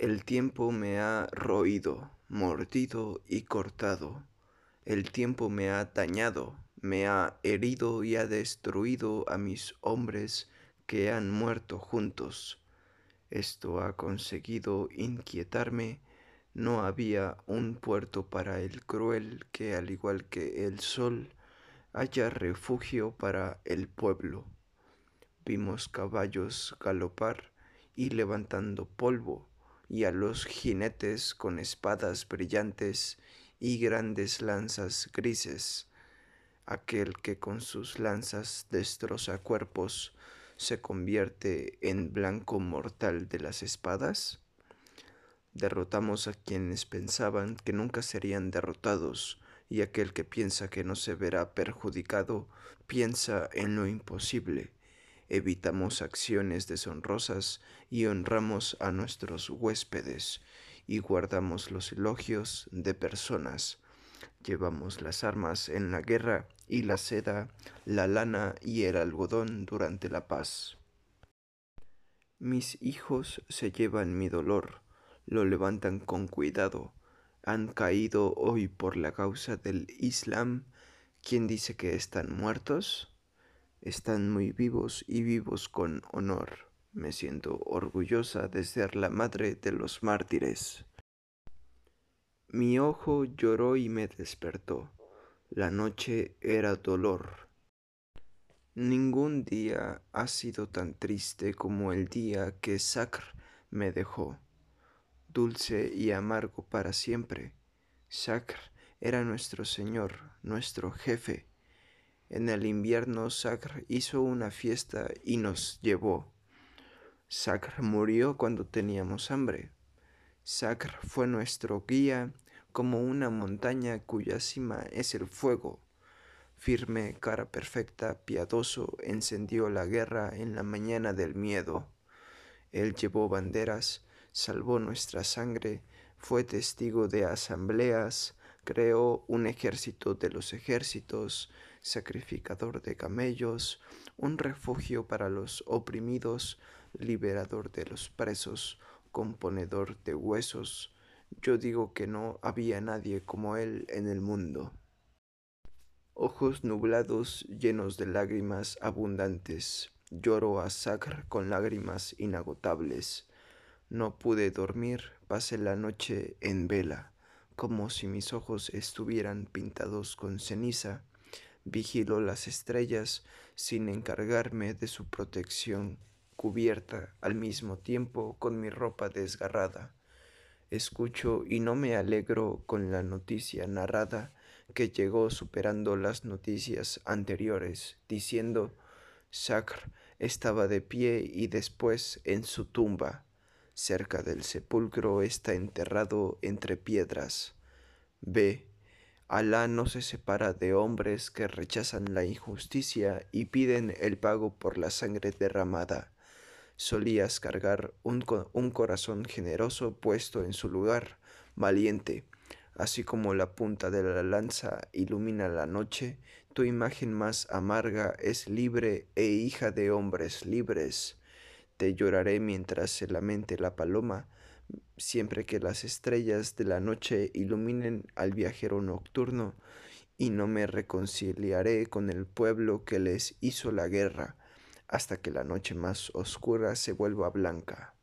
El tiempo me ha roído, mordido y cortado. El tiempo me ha dañado, me ha herido y ha destruido a mis hombres que han muerto juntos. Esto ha conseguido inquietarme. No había un puerto para el cruel que, al igual que el sol, haya refugio para el pueblo. Vimos caballos galopar y levantando polvo y a los jinetes con espadas brillantes y grandes lanzas grises. Aquel que con sus lanzas destroza cuerpos se convierte en blanco mortal de las espadas. Derrotamos a quienes pensaban que nunca serían derrotados, y aquel que piensa que no se verá perjudicado piensa en lo imposible evitamos acciones deshonrosas y honramos a nuestros huéspedes y guardamos los elogios de personas. Llevamos las armas en la guerra y la seda, la lana y el algodón durante la paz. Mis hijos se llevan mi dolor, lo levantan con cuidado. Han caído hoy por la causa del Islam. ¿Quién dice que están muertos? Están muy vivos y vivos con honor. Me siento orgullosa de ser la madre de los mártires. Mi ojo lloró y me despertó. La noche era dolor. Ningún día ha sido tan triste como el día que Sacr me dejó, dulce y amargo para siempre. Sacr era nuestro Señor, nuestro jefe, en el invierno Sacr hizo una fiesta y nos llevó. Sacr murió cuando teníamos hambre. Sacr fue nuestro guía como una montaña cuya cima es el fuego. Firme, cara perfecta, piadoso, encendió la guerra en la mañana del miedo. Él llevó banderas, salvó nuestra sangre, fue testigo de asambleas, creó un ejército de los ejércitos, sacrificador de camellos, un refugio para los oprimidos, liberador de los presos, componedor de huesos. Yo digo que no había nadie como él en el mundo. Ojos nublados llenos de lágrimas abundantes, lloro a Sacr con lágrimas inagotables. No pude dormir, pasé la noche en vela, como si mis ojos estuvieran pintados con ceniza vigilo las estrellas sin encargarme de su protección, cubierta al mismo tiempo con mi ropa desgarrada. Escucho y no me alegro con la noticia narrada que llegó superando las noticias anteriores, diciendo Sacr estaba de pie y después en su tumba. Cerca del sepulcro está enterrado entre piedras. Ve, Alá no se separa de hombres que rechazan la injusticia y piden el pago por la sangre derramada. Solías cargar un, un, corazón generoso puesto en su lugar, valiente. Así como la punta de la lanza ilumina la noche, tu imagen más amarga es libre e hija de hombres libres. Te lloraré mientras se lamente la paloma, siempre que las estrellas de la noche iluminen al viajero nocturno, y no me reconciliaré con el pueblo que les hizo la guerra, hasta que la noche más oscura se vuelva blanca.